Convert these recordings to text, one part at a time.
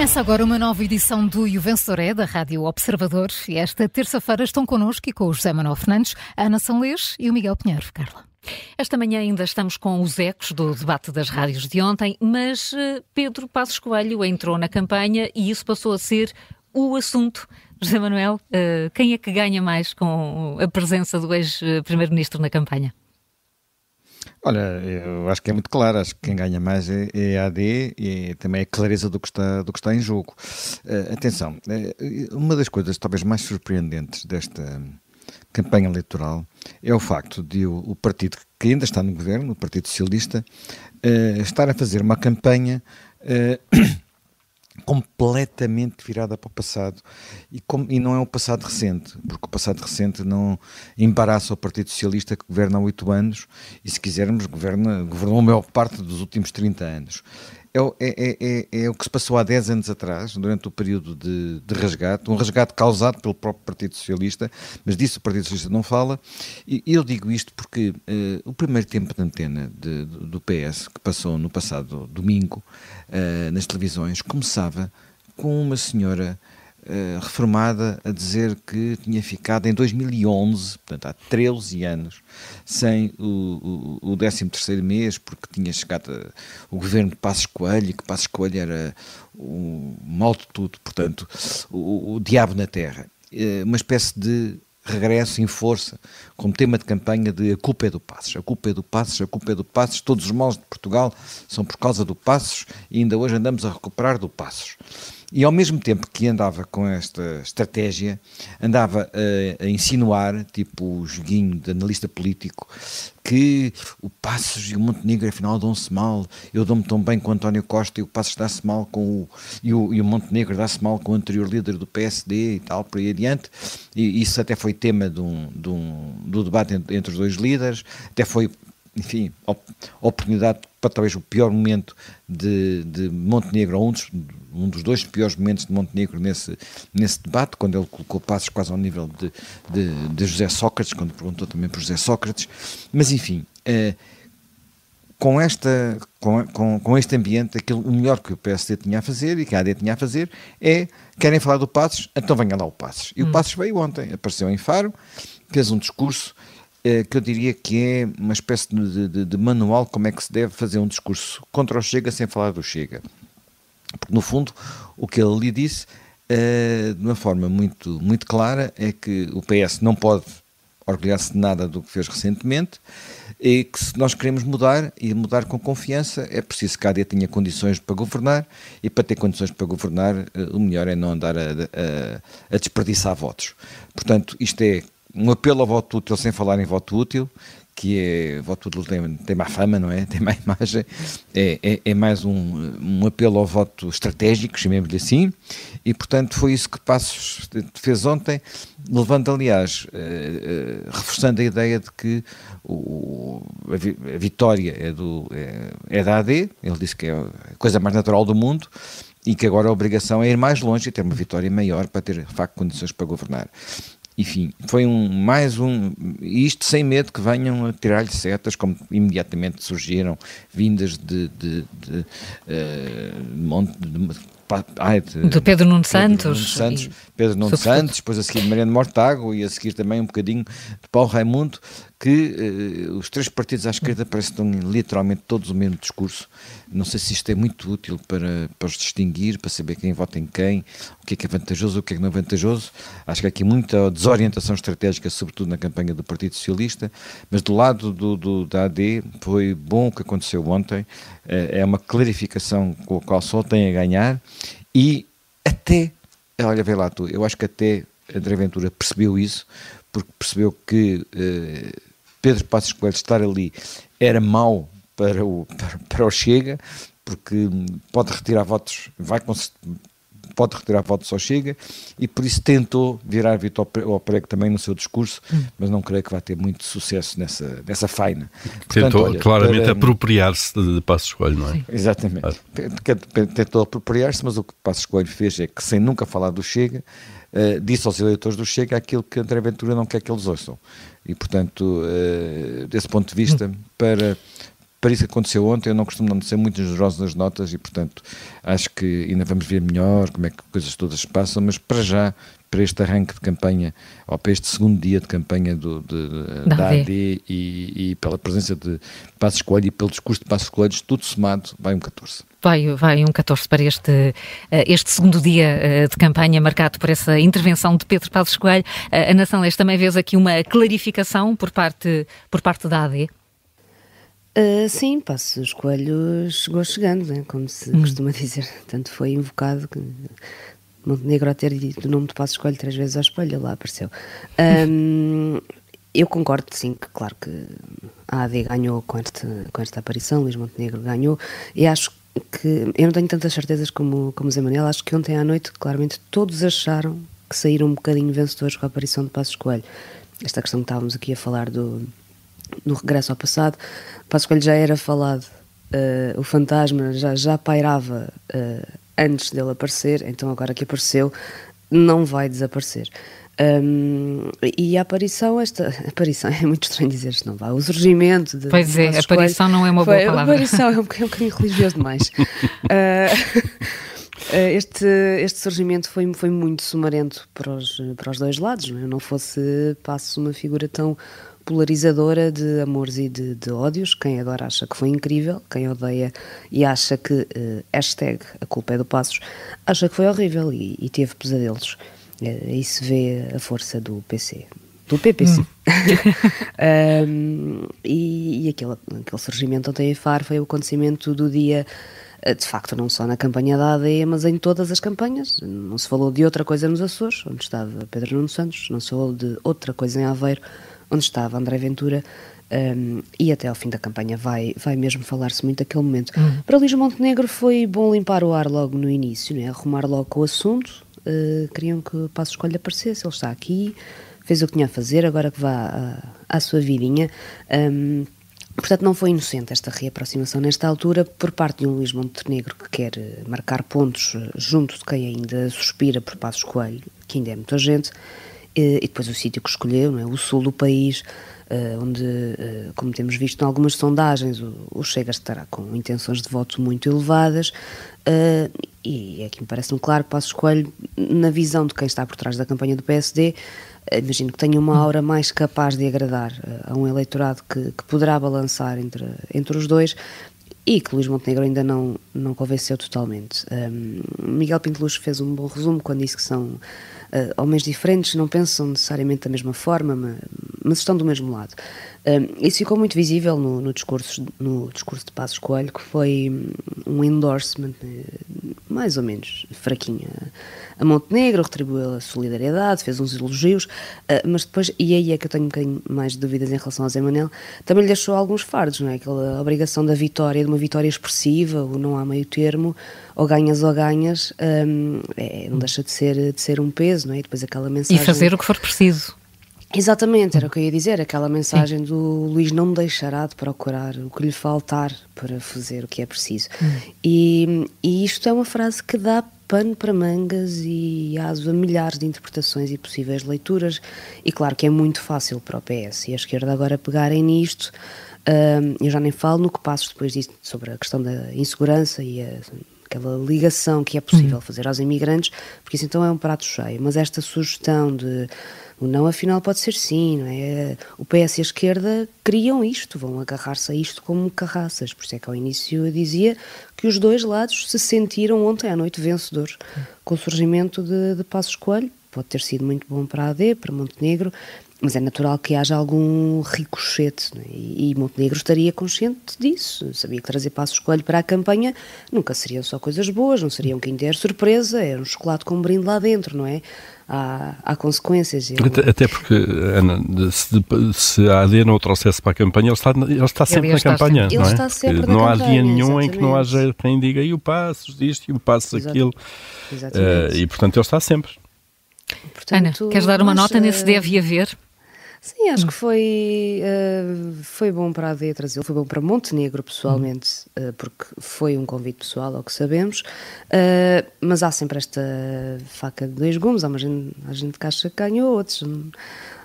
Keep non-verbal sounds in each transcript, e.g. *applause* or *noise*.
Começa agora uma nova edição do E o Vencedor é, da Rádio Observador. E esta terça-feira estão connosco e com o José Manuel Fernandes, a Ana Sanlês e o Miguel Pinheiro. Carla. Esta manhã ainda estamos com os ecos do debate das rádios de ontem, mas eh, Pedro Passos Coelho entrou na campanha e isso passou a ser o assunto. José Manuel, eh, quem é que ganha mais com a presença do ex-primeiro-ministro na campanha? Olha, eu acho que é muito claro, acho que quem ganha mais é, é a AD e também é a clareza do que está, do que está em jogo. Uh, atenção, uh, uma das coisas talvez mais surpreendentes desta campanha eleitoral é o facto de o, o partido que ainda está no governo, o Partido Socialista, uh, estar a fazer uma campanha completamente virada para o passado e, com, e, não é um passado recente, porque o passado recente não embaraça o Partido Socialista que governa há oito anos e, se quisermos, governa, governou a maior parte dos últimos 30 anos. É, é, é, é, é, o que se passou há 10 anos atrás, durante o período de, de, resgate, um resgate causado pelo próprio Partido Socialista, mas disso o Partido Socialista não fala. E eu digo isto porque uh, o primeiro tempo de antena de, do PS, que passou no passado domingo uh, nas televisões, começava com uma senhora Uh, reformada a dizer que tinha ficado em 2011, portanto há 13 anos, sem o, o, o 13º mês, porque tinha chegado a, o governo de Passos Coelho e que Passos Coelho era o mal de tudo, portanto, o, o diabo na terra. Uh, uma espécie de regresso em força, como tema de campanha de a culpa é do Passos, a culpa é do Passos, a culpa é do Passos, todos os males de Portugal são por causa do Passos e ainda hoje andamos a recuperar do Passos. E ao mesmo tempo que andava com esta estratégia, andava a, a insinuar, tipo o joguinho de analista político, que o Passos e o Montenegro afinal dão-se mal. Eu dou-me tão bem com o António Costa e o Passos dá-se mal com o. E o, e o Montenegro dá-se mal com o anterior líder do PSD e tal, por aí adiante. E isso até foi tema de um, de um, do debate entre, entre os dois líderes, até foi enfim, oportunidade para talvez o pior momento de, de Montenegro, ou um dos, um dos dois piores momentos de Montenegro nesse, nesse debate, quando ele colocou passos quase ao nível de, de, de José Sócrates, quando perguntou também por José Sócrates, mas enfim, eh, com, esta, com, com, com este ambiente, aquilo, o melhor que o PSD tinha a fazer e que a AD tinha a fazer é, querem falar do Passos, então venha lá o Passos. E hum. o Passos veio ontem, apareceu em Faro, fez um discurso que eu diria que é uma espécie de, de, de, manual como é que se deve fazer um discurso contra o Chega sem falar do Chega. Porque, no fundo, o que ele lhe disse, uh, de uma forma muito, muito clara, é que o PS não pode orgulhar-se de nada do que fez recentemente e que se nós queremos mudar e mudar com confiança é preciso que a AD tenha condições para governar e para ter condições para governar uh, o melhor é não andar a, a, a desperdiçar votos. Portanto, isto é um apelo ao voto útil sem falar em voto útil, que é, voto útil tem, tem má fama, não é? *laughs* Tem má imagem, é, é, é mais um, um apelo ao voto estratégico, chamemos-lhe assim, e portanto foi isso que Passos fez ontem, levando aliás, uh, uh, reforçando a ideia de que o, a, vi, a, vitória é, do, é, é da AD, ele disse que é a coisa mais natural do mundo, e que agora a obrigação é ir mais longe e ter uma vitória maior para ter, de facto, condições para governar enfim, foi um mais um, isto sem medo que venham a tirar-lhe setas, como imediatamente surgiram, vindas de, de, de, uh, de, ai, de, de Pedro Nuno Santos. Pedro Nuno Santos, Pedro Nuno Santos, depois a seguir de Mariano Mortago e a seguir também um bocadinho de Paulo Raimundo, que uh, os três partidos à esquerda parecem literalmente todos o mesmo discurso. Não sei se isto é muito útil para, para os distinguir, para saber quem vota em quem, o que é que é vantajoso, o que é que não é vantajooso. Acho que há aqui muita desorientação estratégica, sobretudo na campanha do Partido Socialista, mas do lado do, do da AD foi bom o que aconteceu ontem, uh, é uma clarificação com a qual só tem a ganhar e até, olha, vê lá tu, eu acho que até André Ventura percebeu isso, porque percebeu que Pedro Passos Coelho estar ali era mau para o, para, para o Chega, porque pode retirar votos, vai pode retirar votos ao Chega e por isso tentou virar Vitor ao prego também no seu discurso, hum. mas não creio que vá ter muito sucesso nessa, nessa faina. Portanto, tentou olha, claramente para... apropriar-se de, de Passos Coelho, não é? Sim. Exatamente. Ah. Tentou apropriar-se, mas o que Passos Coelho fez é que, sem nunca falar do Chega, uh, disse aos eleitores do Chega aquilo que André Ventura não quer que eles ouçam. E, portanto, uh, desse ponto de vista, para, para isso que aconteceu ontem. Eu não costumo não ser muito generoso nas notas e, portanto, acho que ainda vamos ver melhor como é que coisas todas se passam, mas para já, para este arranque de campanha, ou para este segundo dia de campanha do, de, da, da AD, AD e, e, pela presença de Passos Coelho e pelo discurso de Passos Coelho, tudo somado, vai um 14. Vai, vai um 14 para este, eh, este segundo dia eh, de campanha marcado por essa intervenção de Pedro Passos Coelho. Eh, a Nação Leste também vês aqui uma clarificação por parte, por parte da AD? Uh, sim, Passos Coelho chegou chegando, né? como se hum. costuma dizer. Tanto foi invocado que Montenegro a ter dito o nome de Passos Coelho três vezes ao espelho, lá apareceu. Um, eu concordo, sim, que claro que a AD ganhou com esta, com esta aparição, Luís Montenegro ganhou, e acho que, eu não tenho tantas certezas como, como Zé Manuel, acho que ontem à noite, claramente, todos acharam que saíram um bocadinho vencedores com a aparição de Passos Coelho. Esta questão que estávamos aqui a falar do, no regresso ao passado, Passos Coelho já era falado, uh, o fantasma já, já pairava uh, antes dele aparecer, então agora que apareceu, não vai desaparecer. Um, e a aparição, esta *laughs* aparição, *laughs* é muito estranho dizer isto, não vai. O surgimento de. Pois é, aparição não é uma boa palavra. A *laughs* aparição é um, bocadinho, um bocadinho religioso demais. uh, este, este surgimento foi, foi muito sumarento para os, para os dois lados, não, é? não fosse passo uma figura tão polarizadora de amores e de, de, ódios. Quem adora acha que foi incrível, quem odeia e acha que uh, hashtag a culpa é do Passos, acha que foi horrível e, e teve pesadelos. Uh, aí se vê a força do PC. Do PPC. Hum. *laughs* um, e, e aquele, aquele surgimento ontem em Faro foi o acontecimento do dia eh, de facto, não só na campanha da AD, mas em todas as campanhas. Não se falou de outra coisa nos Açores, onde estava Pedro Nuno Santos, não se falou de outra coisa em Aveiro, onde estava André Ventura, um, e até ao fim da campanha vai, vai mesmo falar-se muito daquele momento. Uhum. Para Luís Montenegro foi bom limpar o ar logo no início, né? arrumar logo o assunto. Uh, queriam que o Passo Escolha aparecesse, ele está aqui, fez o que tinha a fazer, agora que vá à, à sua vidinha. Um, Portanto, não foi inocente esta reaproximação nesta altura por parte de um Luís Montenegro que quer eh, marcar pontos eh, junto de quem ainda suspira por Passos Coelho, que ainda é muita gente, e depois o sítio que escolheu, é? o sul do país, eh, onde, como temos visto em algumas sondagens, o Chega estará com intenções de voto muito elevadas, e é que me parece-me claro que Passos Coelho, na visão de quem está por trás da campanha do PSD, imagino que tenha uma aura mais capaz de agradar eh, a um eleitorado que, que poderá balançar entre, entre os dois e que Luís Montenegro ainda não, não convenceu totalmente. Um, Miguel Pinteluz fez um bom resumo quando disse que são uh, homens diferentes, não pensam necessariamente da mesma forma, mas, estão do mesmo lado. Um, isso ficou muito visível no, no, discurso, no discurso de Passos Coelho, que foi um endorsement eh, mais ou menos fraquinho a Montenegro, retribuiu a solidariedade, fez uns elogios, uh, mas depois, e aí é que eu tenho um bocadinho mais dúvidas em relação a Zé Manel, também lhe deixou alguns fardos, não é? Aquela obrigação da vitória, de uma vitória expressiva, ou não há meio termo, ou ganhas ou ganhas, um, é, não deixa de ser, de ser um peso, não é? E depois aquela mensagem... E fazer o que for preciso. Exatamente, era o que eu ia dizer, aquela mensagem Sim. do Luís não deixará de procurar o que lhe faltar para fazer o que é preciso. Hum. E, e isto é uma frase que dá pano para mangas e aso a milhares de interpretações e possíveis leituras, e claro que é muito fácil para o PS e a esquerda agora pegarem nisto. Uh, eu já nem falo no que passo depois disso sobre a questão da insegurança e a, aquela ligação que é possível hum. fazer aos imigrantes, porque isso então é um prato cheio. Mas esta sugestão de o não, afinal, pode ser sim, não é? O PS e a esquerda criam isto, vão agarrar-se a isto como carraças. Por isso é que ao início eu dizia que os dois lados se sentiram ontem à noite vencedores com o surgimento de, de Passos Coelho. Pode ter sido muito bom para a AD, para Montenegro, mas é natural que haja algum ricochete é? e, Montenegro estaria consciente disso. Sabia que trazer Passos Coelho para a campanha nunca seriam só coisas boas, não seriam um Kinder surpresa, era um chocolate com um brinde lá dentro, não é? há, há consequências. Até, até, porque, Ana, se, se, a AD não o trouxesse para a campanha, ele está, ele está sempre ele na campanha. Sempre. Não, é? está sempre não há dia nenhum exatamente. em que não haja quem diga e o passo isto e o passo aquilo. Uh, e portanto ele está sempre. Portanto, Ana, queres dar uma nota nesse deve haver? Sim, acho que foi, uh, foi bom para a AD trazer, foi bom para Montenegro pessoalmente, uh, porque foi um convite pessoal, ao que sabemos, uh, mas há sempre esta faca de dois gumes, há uma gente, há gente que acha que ganhou, outros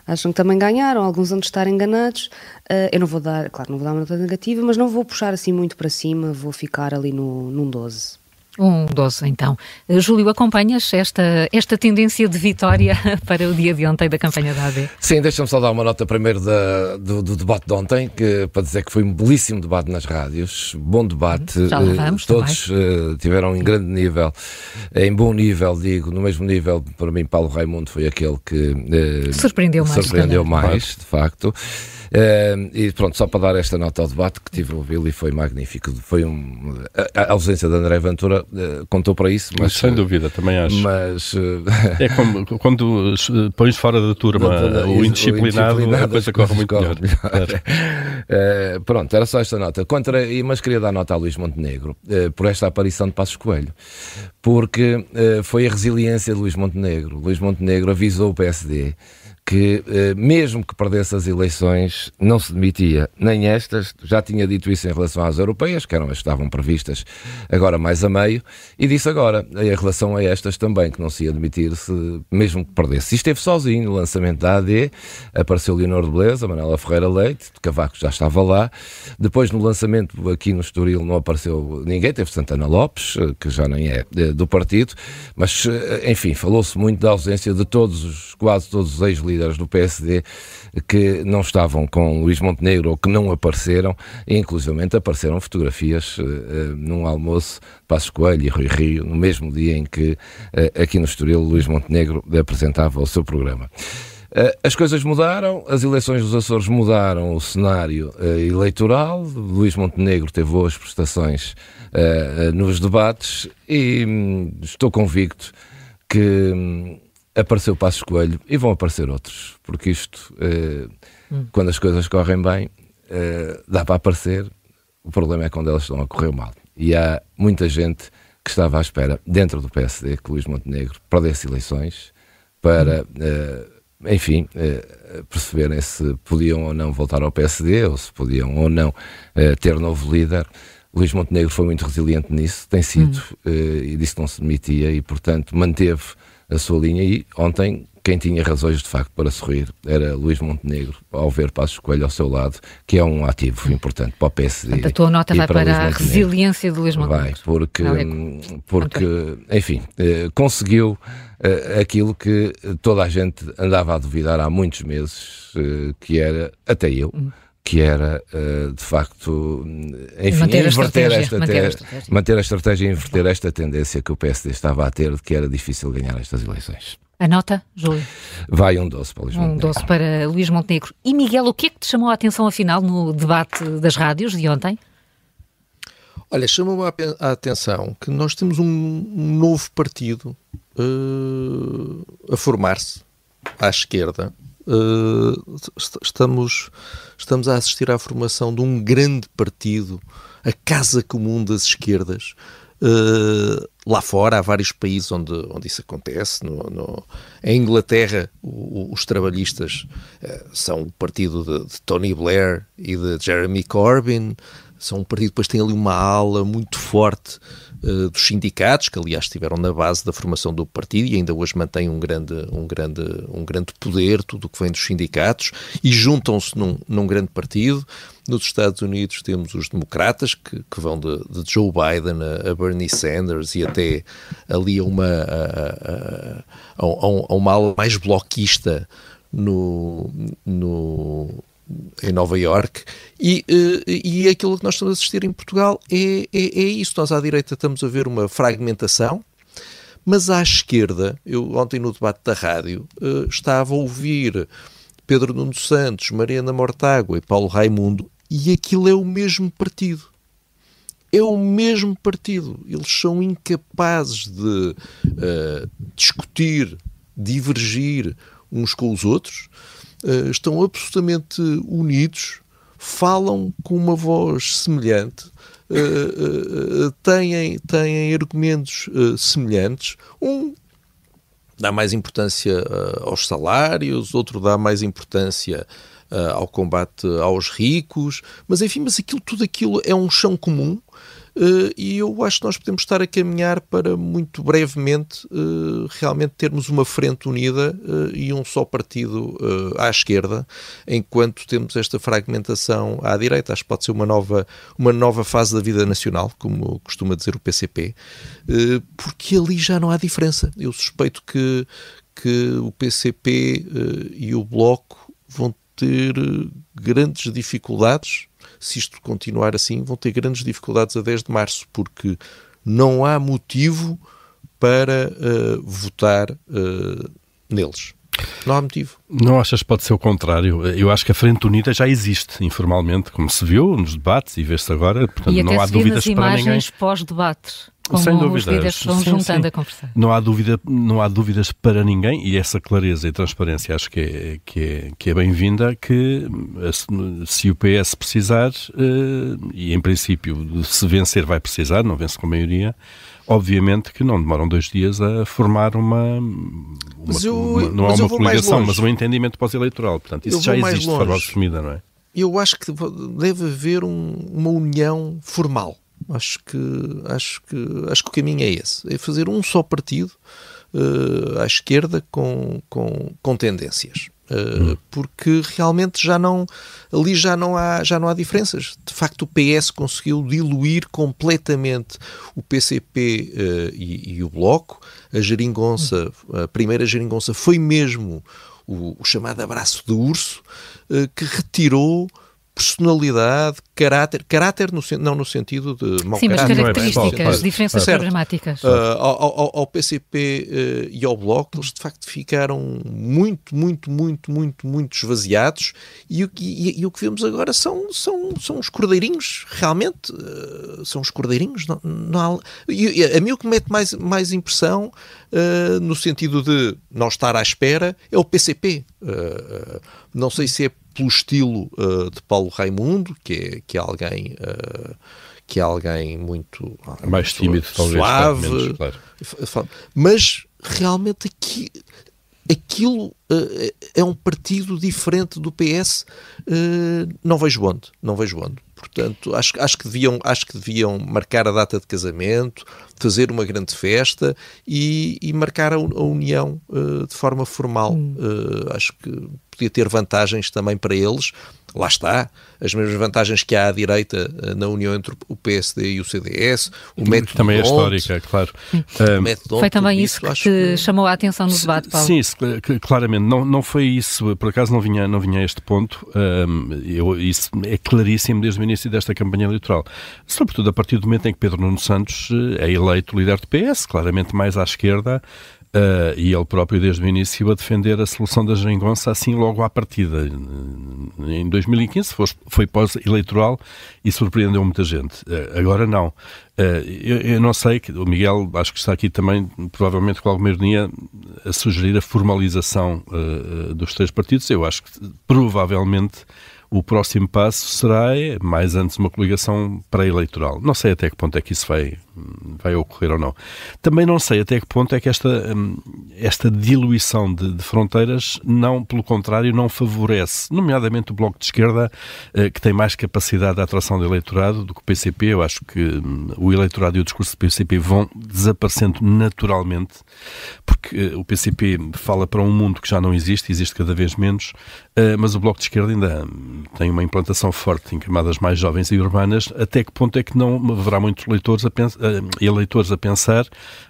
acham que também ganharam, alguns vão estar enganados. Eu não vou dar, claro, não vou dar uma nota negativa, mas não vou puxar assim muito para cima, vou ficar ali no, num 12. Um 12, então. Eh, Júlio, acompanhas esta, esta tendência de vitória *laughs* para o dia de ontem da campanha da AD? Sim, deixa-me só dar uma nota primeiro da, do, do, debate de ontem, que, para dizer que foi um belíssimo debate nas rádios, bom debate. Já vamos, Todos uh, tiveram em grande nível, em bom nível, digo, no mesmo nível, para mim, Paulo Raimundo foi aquele que surpreendeu mais. Surpreendeu mais, de facto. Uh, e pronto, só para dar esta nota ao debate que tive a ouvi-lo e foi magnífico. Foi um, a, ausência de André Ventura uh, contou para isso, mas. Sem dúvida, também acho. Mas. Uh, é como quando pões fora da turma da, o, indisciplinado, o, indisciplinado, a coisa corre muito corre melhor. melhor. *laughs* pronto, era só esta nota. Contra, mas queria dar nota a Luís Montenegro por esta aparição de Passos Coelho, porque foi a resiliência de Luís Montenegro. Luís Montenegro avisou o PSD que, eh, mesmo que perdesse as eleições, não se demitia. Nem estas, já tinha dito isso em relação às europeias, que eram as que estavam previstas agora mais a meio, e disse agora, em relação a estas também, que não se ia demitir se, mesmo que perdesse. E esteve sozinho no lançamento da AD, apareceu Leonor de Beleza, Manela Ferreira Leite, de Cavaco já estava lá. Depois, no lançamento aqui no Estoril, não apareceu ninguém, teve Santana Lopes, eh, que já nem é eh, do partido, mas, enfim, falou-se muito da ausência de todos, os, quase todos os ex-líderes líderes do PSD que não estavam com Luís Montenegro ou que não apareceram, e inclusivamente apareceram fotografias uh, num almoço de Passos Coelho e Rui Rio, no mesmo dia em que uh, aqui no Estoril Luís Montenegro apresentava o seu programa. As coisas mudaram, as eleições dos Açores mudaram o cenário eleitoral. Luís Montenegro teve boas prestações nos debates e hum, estou convicto que hum, apareceu Passos Coelho e vão aparecer outros, porque isto, eh, hum. quando as coisas correm bem, eh, dá para aparecer, o problema é quando elas estão a correr mal. E há muita gente que estava à espera, dentro do PSD, que Luís Montenegro perdesse eleições para, hum. eh, enfim, perceberem se podiam ou não voltar ao PSD ou se podiam ou não ter novo líder. Luís Montenegro foi muito resiliente nisso, tem sido, hum. e disse que não se demitia e, portanto, manteve a sua linha e ontem quem tinha razões de facto para sorrir era Luís Montenegro, ao ver Passos Coelho ao seu lado, que é um ativo importante para o PSD. Portanto, a tua nota vai para, para a resiliência de Luís Montenegro. Vai, porque, porque enfim, eh, conseguiu eh, aquilo que toda a gente andava a duvidar há muitos meses, eh, que era, até eu, hum que era uh, de facto, enfim, manter inverter esta manter a, estratégia. manter a estratégia e inverter esta tendência que o PSD estava a ter de que era difícil ganhar estas eleições. A nota, Júlio? Vai um doce para Luís Um doce para Luís Montenegro. E Miguel, o que é que te chamou a atenção afinal no debate das rádios de ontem? Olha, chamou-me a atenção que nós temos um, novo partido uh, a formar-se à esquerda estamos, estamos a assistir à formação de um grande partido, a Casa Comum das Esquerdas. Uh, lá fora há vários países onde, onde isso acontece. No, no em Inglaterra, o, os trabalhistas uh, são o partido de, de, Tony Blair e de Jeremy Corbyn. São um partido que depois tem ali uma ala muito forte uh, dos sindicatos, que aliás estiveram na base da formação do partido e ainda hoje mantêm um grande, um grande, um grande poder, tudo o que vem dos sindicatos, e juntam-se num, num grande partido. Nos Estados Unidos temos os democratas, que, que vão de, de, Joe Biden a, a, Bernie Sanders e até ali a uma, a, a, a uma ala mais bloquista no, no, em Nova York e, eh, e aquilo que nós estamos a assistir em Portugal é, é, é isso. Nós à direita estamos a ver uma fragmentação, mas à esquerda, eu ontem no debate da rádio uh, estava a ouvir Pedro Nuno Santos, Mariana Mortágua e Paulo Raimundo e aquilo é o mesmo partido. É o mesmo partido. Eles são incapazes de uh, discutir, divergir uns com os outros uh, estão absolutamente unidos, falam com uma voz semelhante, uh, uh, têm, têm argumentos semelhantes. Um dá mais importância aos salários, outro dá mais importância ao combate aos ricos, mas enfim, mas aquilo, tudo aquilo é um chão comum e eu acho que nós podemos estar a caminhar para muito brevemente uh, realmente termos uma frente unida uh, e um só partido à esquerda, enquanto temos esta fragmentação à direita. Acho que pode ser uma nova, uma nova fase da vida nacional, como costuma dizer o PCP, porque ali já não há diferença. Eu suspeito que, que o PCP e o Bloco vão ter grandes dificuldades se isto continuar assim, vão ter grandes dificuldades a 10 de março, porque não há motivo para uh, votar uh, neles. Não há motivo. Não achas que pode ser o contrário? Eu acho que a Frente Unida já existe informalmente, como se viu nos debates e vê-se agora. Portanto, e não há dúvidas para ninguém. pós-debate. Como Sem dúvida. os líderes vão sim, juntando sim. a conversar. Não há, dúvida, não há dúvidas para ninguém e essa clareza e transparência acho que é, que é, que é bem-vinda que se o PS precisar, eh, e em princípio se vencer vai precisar, não vence com maioria, obviamente que não demoram dois dias a formar uma, uma, eu, uma não há uma coligação, mas um entendimento pós-eleitoral. Portanto, isso já existe de forma assumida, não é? Eu acho que deve haver um, uma união formal Acho que, acho, que, acho que o caminho é esse: é fazer um só partido uh, à esquerda com, com, com tendências. Uh, hum. Porque realmente já não ali já não há já não há diferenças. De facto, o PS conseguiu diluir completamente o PCP uh, eh, e, e, o Bloco. A geringonça, a primeira geringonça foi mesmo o, o chamado abraço de urso uh, que retirou personalidade, caráter, caráter no, não no sentido de mau Sim, caráter. mas características, é diferenças certo. programáticas. Uh, ao, ao, ao, PCP uh, e ao Bloco, eles de facto ficaram muito, muito, muito, muito, muito esvaziados e o, e, e o que vemos agora são, são, são os cordeirinhos, realmente, uh, são os cordeirinhos. Não, não há, e, a mim o que mete mais, mais impressão, no sentido de não estar à espera, é o PCP. não sei se é pelo estilo uh, de Paulo Raimundo, que é, que é alguém uh, que é alguém muito mais tímido, suave, talvez, menos, claro. mas realmente aqui aquilo uh, é um partido diferente do PS, não vejo onde, não vejo onde. Portanto, acho, acho, que deviam, acho que deviam marcar a data de casamento, fazer uma grande festa e, e marcar a, união uh, de forma formal. Hum. Uh, acho que podia ter vantagens também para eles. Lá está, as mesmas vantagens que há à direita uh, na união entre o PSD e o CDS, o método Também é histórica, claro. Um, Foi também isso que que... chamou a atenção no debate, Paulo? Sim, claramente. Não, não foi isso, por acaso não vinha, não vinha a este ponto. Um, eu, isso é claríssimo desde o início desta campanha eleitoral. Sobretudo a partir do momento em que Pedro Nuno Santos é eleito líder do PS, claramente mais à esquerda, Uh, e ele próprio, desde o início, a defender a solução da geringonça assim logo à partida. Em 2015 foi, foi pós-eleitoral e surpreendeu muita gente. Uh, agora não. Uh, eu, eu, não sei, o Miguel acho que está aqui também, provavelmente com alguma ironia, a sugerir a formalização dos três partidos. Eu acho que provavelmente o próximo passo será, mais antes, uma coligação pré-eleitoral. Não sei até que ponto é que isso vai, vai ocorrer ou não. Também não sei até que ponto é que esta, hum, esta diluição de, de fronteiras, não, pelo contrário, não favorece, nomeadamente o Bloco de Esquerda, eh, que tem mais capacidade de atração de eleitorado do que o PCP. Eu acho que hum, o eleitorado e o discurso do PCP vão desaparecendo naturalmente, porque eh, o PCP fala para um mundo que já não existe, existe cada vez menos, eh, mas o Bloco de Esquerda ainda tem uma implantação forte em camadas mais jovens e urbanas, até que ponto é que não haverá muitos leitores a pensar, eh, eleitores a pensar,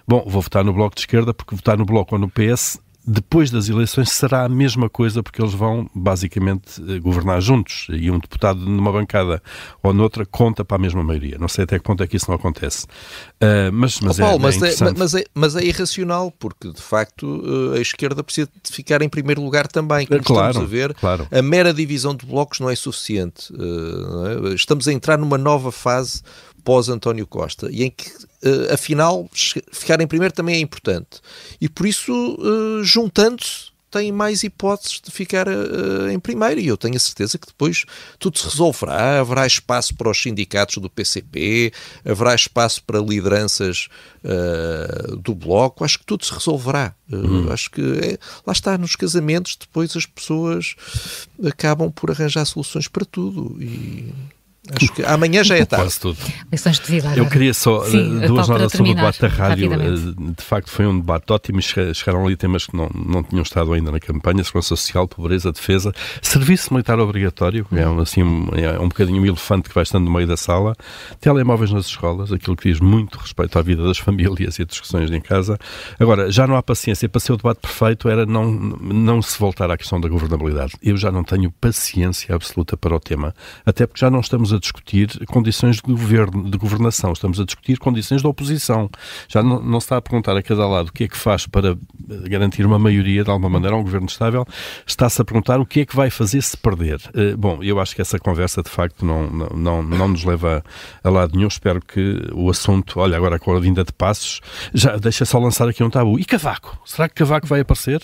bom, vou votar no Bloco de Esquerda porque votar no Bloco ou no PS depois das eleições será a mesma coisa, porque eles vão basicamente eh, governar juntos e um deputado numa bancada ou noutra conta para a mesma maioria. Não sei até que ponto é que isso não acontece. Uh, mas, mas, oh, Paulo, é, mas, é, é mas, é, mas é irracional, porque de facto eh, a esquerda precisa de ficar em primeiro lugar também. Como claro, estamos a ver, claro. a mera divisão de blocos não é suficiente. Uh, estamos a entrar numa nova fase pós-António Costa e em que, uh, afinal, ficar em primeiro também é importante. E por isso, uh, juntando-se, tem mais hipóteses de ficar uh, em primeiro e eu tenho a certeza que depois tudo se resolverá, haverá espaço para os sindicatos do PCP, haverá espaço para lideranças uh, do Bloco, acho que tudo se resolverá. Uh, uhum. Acho que é, lá está, nos casamentos depois as pessoas acabam por arranjar soluções para tudo e Acho que amanhã já é tarde. Quase tudo. Lições de vida. Eu queria só Sim, eh, duas notas sobre o debate da rádio. Eh, De facto, foi um debate ótimo. e che- Chegaram ali temas que não, não tinham estado ainda na campanha: segurança social, pobreza, defesa, serviço militar obrigatório, que é um, assim, é um bocadinho um elefante que vai estando no meio da sala, telemóveis nas escolas, aquilo que diz muito respeito à vida das *laughs* famílias e a discussões em casa. Agora, já não há paciência. Para ser o debate perfeito era não, não se voltar à questão da governabilidade. Eu já não tenho paciência absoluta para o tema, até porque já não estamos a discutir condições de governo, de governação, estamos a discutir condições de oposição. Já não, não se está a perguntar a cada lado o que é que faz para eh, garantir uma maioria, de alguma maneira, a um governo estável, está-se a perguntar o que é que vai fazer se perder. Eh, Bom, eu acho que essa conversa, de facto, não, não, não, nos leva a lado nenhum. Espero que o assunto, olha, agora com a vinda de passos, já deixa só lançar aqui um tabu. E Cavaco? Será que Cavaco vai aparecer?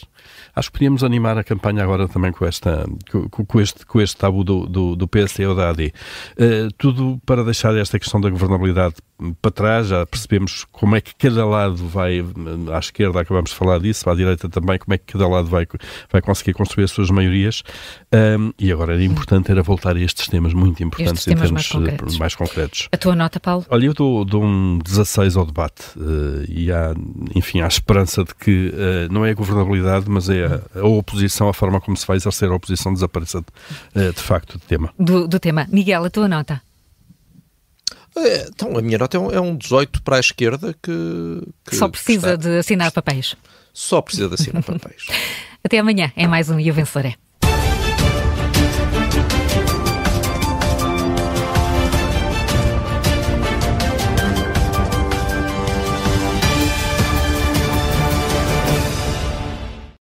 Acho que podíamos animar a campanha agora também com, esta, com, com este, com este tabu do, do, do PSD ou da AD. Eh, tudo para deixar esta questão da governabilidade para trás, já percebemos como é que cada lado vai, eh, à esquerda acabamos de falar disso, à direita também, como é que cada lado vai, vai conseguir construir as suas maiorias. Ahm, e agora era importante era voltar a estes temas muito importantes Estes em termos mais concretos. eh, mais concretos. A tua nota, Paulo? Olha, eu dou, dou um 16 ao debate eh, e há, enfim, há esperança de que eh, não é a governabilidade, mas é a, a oposição, a forma como se vai exercer a oposição desapareça eh, de facto do tema. Do, do tema. Miguel, a tua nota? É, então, a minha nota é um, é um 18 para a esquerda que. que Só precisa está- de assinar papéis. Só precisa de assinar *laughs* papéis. Até amanhã. É mais um E o Vencedor é.